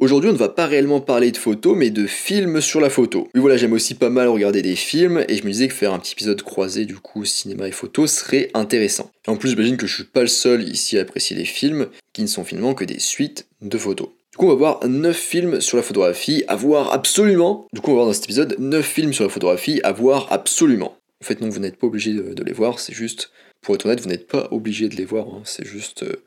Aujourd'hui, on ne va pas réellement parler de photos, mais de films sur la photo. Oui, voilà, j'aime aussi pas mal regarder des films, et je me disais que faire un petit épisode croisé, du coup, cinéma et photo, serait intéressant. en plus, j'imagine que je suis pas le seul ici à apprécier les films, qui ne sont finalement que des suites de photos. Du coup, on va voir 9 films sur la photographie à voir absolument. Du coup, on va voir dans cet épisode 9 films sur la photographie à voir absolument. En fait, non, vous n'êtes pas obligé de, les voir, c'est juste, pour être honnête, vous n'êtes pas obligé de les voir, hein. c'est juste euh,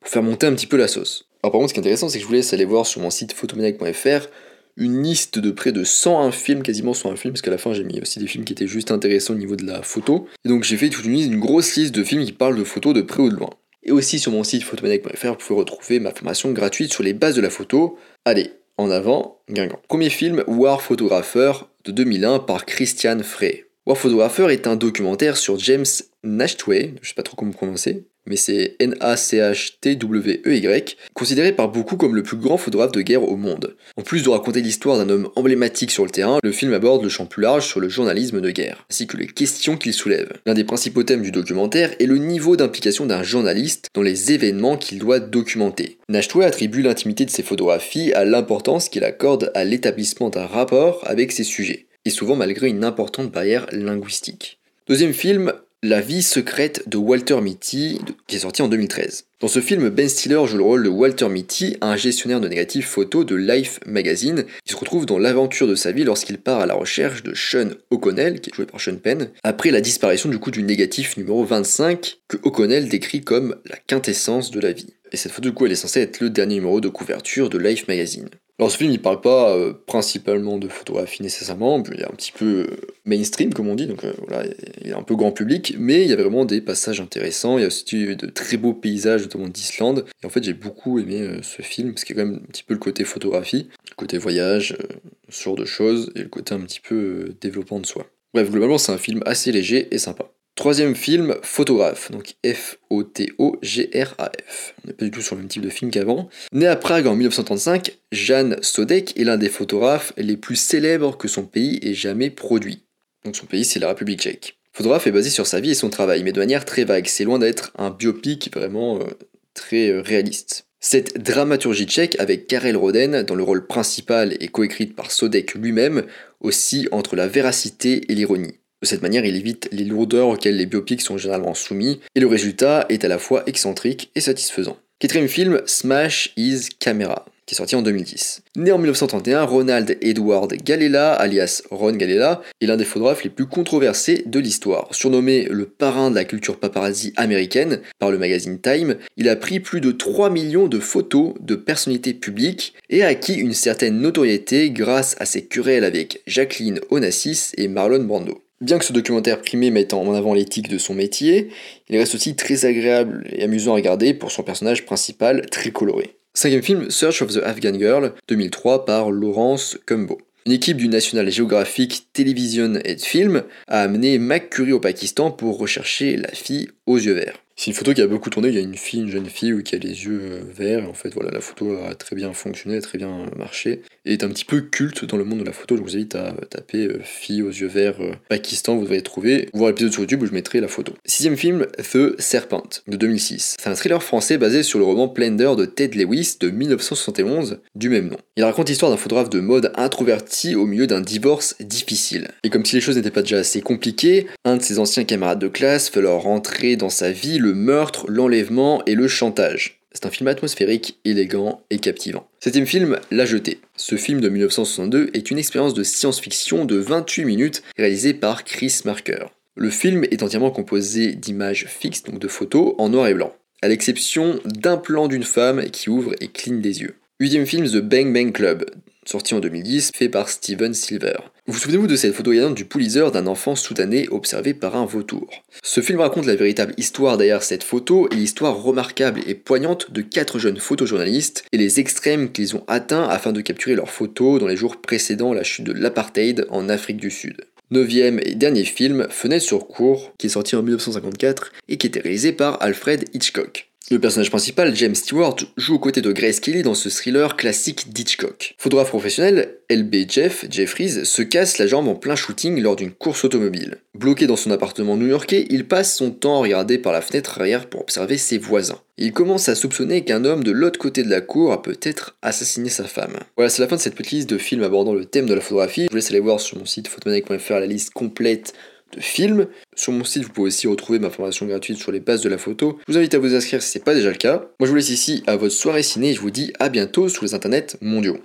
pour faire monter un petit peu la sauce. Alors par contre, ce qui est intéressant, c'est que je vous laisse aller voir sur mon site photomaniac.fr une liste de près de 101 films, quasiment 101 films, parce qu'à la fin j'ai mis aussi des films qui étaient juste intéressants au niveau de la photo. Et donc j'ai fait toute une liste, une grosse liste de films qui parlent de photos de près ou de loin. Et aussi sur mon site photomaniac.fr, vous pouvez retrouver ma formation gratuite sur les bases de la photo. Allez, en avant, Guingamp. Premier film, War Photographer de 2001 par Christian Frey. War Photographer est un documentaire sur James Nashtway, je sais pas trop comment prononcer, mais c'est N-A-C-H-T-W-E-Y, considéré par beaucoup comme le plus grand photographe de guerre au monde. En plus de raconter l'histoire d'un homme emblématique sur le terrain, le film aborde le champ plus large sur le journalisme de guerre, ainsi que les questions qu'il soulève. L'un des principaux thèmes du documentaire est le niveau d'implication d'un journaliste dans les événements qu'il doit documenter. Nashtwe attribue l'intimité de ses photographies à l'importance qu'il accorde à l'établissement d'un rapport avec ses sujets, et souvent malgré une importante barrière linguistique. Deuxième film, la vie secrète de Walter Mitty, qui est sorti en 2013. Dans ce film, Ben Stiller joue le rôle de Walter Mitty, un gestionnaire de négatifs photos de Life Magazine, qui se retrouve dans l'aventure de sa vie lorsqu'il part à la recherche de Sean O'Connell, qui est joué par Sean Penn, après la disparition du coup du négatif numéro 25, que O'Connell décrit comme la quintessence de la vie. Et cette photo du coup elle est censée être le dernier numéro de couverture de Life Magazine. Alors ce film il parle pas euh, principalement de photographie nécessairement, il est un petit peu euh, mainstream comme on dit, donc euh, voilà, il est un peu grand public, mais il y avait vraiment des passages intéressants, il y a aussi de très beaux paysages notamment d'Islande, et en fait j'ai beaucoup aimé ce film, parce qu'il y a quand même un petit peu le côté photographie, le côté voyage, ce genre de choses, et le côté un petit peu développement de soi. Bref, globalement c'est un film assez léger et sympa. Troisième film, Photographe, donc F-O-T-O-G-R-A-F. On n'est pas du tout sur le même type de film qu'avant. Né à Prague en 1935, Jan Sodek est l'un des photographes les plus célèbres que son pays ait jamais produit. Donc son pays, c'est la République tchèque. Photographe est basé sur sa vie et son travail, mais de manière très vague. C'est loin d'être un biopic vraiment euh, très euh, réaliste. Cette dramaturgie tchèque, avec Karel Roden dans le rôle principal et coécrite par Sodek lui-même, aussi entre la véracité et l'ironie. De cette manière, il évite les lourdeurs auxquelles les biopics sont généralement soumis, et le résultat est à la fois excentrique et satisfaisant. Quatrième film, Smash is Camera, qui est sorti en 2010. Né en 1931, Ronald Edward Gallela, alias Ron Gallela, est l'un des photographes les plus controversés de l'histoire. Surnommé le parrain de la culture paparazzi américaine par le magazine Time, il a pris plus de 3 millions de photos de personnalités publiques et a acquis une certaine notoriété grâce à ses querelles avec Jacqueline Onassis et Marlon Brando. Bien que ce documentaire primé mette en avant l'éthique de son métier, il reste aussi très agréable et amusant à regarder pour son personnage principal très coloré. Cinquième film, Search of the Afghan Girl, 2003 par Laurence Cumbo. Une équipe du National Geographic Television and Film a amené McCurry au Pakistan pour rechercher la fille aux yeux verts. C'est une photo qui a beaucoup tourné, il y a une fille, une jeune fille qui a les yeux euh, verts, en fait voilà, la photo a très bien fonctionné, a très bien marché, et est un petit peu culte dans le monde de la photo, je vous invite à taper euh, fille aux yeux verts euh, Pakistan, vous devriez trouver, voir l'épisode sur YouTube où je mettrai la photo. Sixième film, The Serpent, de 2006. C'est un thriller français basé sur le roman Plender de Ted Lewis de 1971, du même nom. Il raconte l'histoire d'un photographe de mode introverti au milieu d'un divorce difficile. Et comme si les choses n'étaient pas déjà assez compliquées, un de ses anciens camarades de classe fait leur rentrer dans sa vie le meurtre, l'enlèvement et le chantage. C'est un film atmosphérique, élégant et captivant. Septième film, La Jetée. Ce film de 1962 est une expérience de science-fiction de 28 minutes réalisée par Chris Marker. Le film est entièrement composé d'images fixes, donc de photos, en noir et blanc, à l'exception d'un plan d'une femme qui ouvre et cligne des yeux. Huitième film, The Bang Bang Club, sorti en 2010, fait par Steven Silver. Vous souvenez-vous de cette photo gagnante du Pulitzer d'un enfant soudanais observé par un vautour? Ce film raconte la véritable histoire derrière cette photo et l'histoire remarquable et poignante de quatre jeunes photojournalistes et les extrêmes qu'ils ont atteints afin de capturer leurs photos dans les jours précédant la chute de l'apartheid en Afrique du Sud. Neuvième et dernier film, Fenêtre sur cour, qui est sorti en 1954 et qui était réalisé par Alfred Hitchcock. Le personnage principal, James Stewart, joue aux côtés de Grace Kelly dans ce thriller classique d'Hitchcock. Photographe professionnel, LB Jeff Jeffries se casse la jambe en plein shooting lors d'une course automobile. Bloqué dans son appartement new-yorkais, il passe son temps à regarder par la fenêtre arrière pour observer ses voisins. Il commence à soupçonner qu'un homme de l'autre côté de la cour a peut-être assassiné sa femme. Voilà, c'est la fin de cette petite liste de films abordant le thème de la photographie. Je vous laisse aller voir sur mon site photomaniac.fr la liste complète de films. Sur mon site, vous pouvez aussi retrouver ma formation gratuite sur les bases de la photo. Je vous invite à vous inscrire si ce n'est pas déjà le cas. Moi, je vous laisse ici à votre soirée ciné et je vous dis à bientôt sur les internets mondiaux.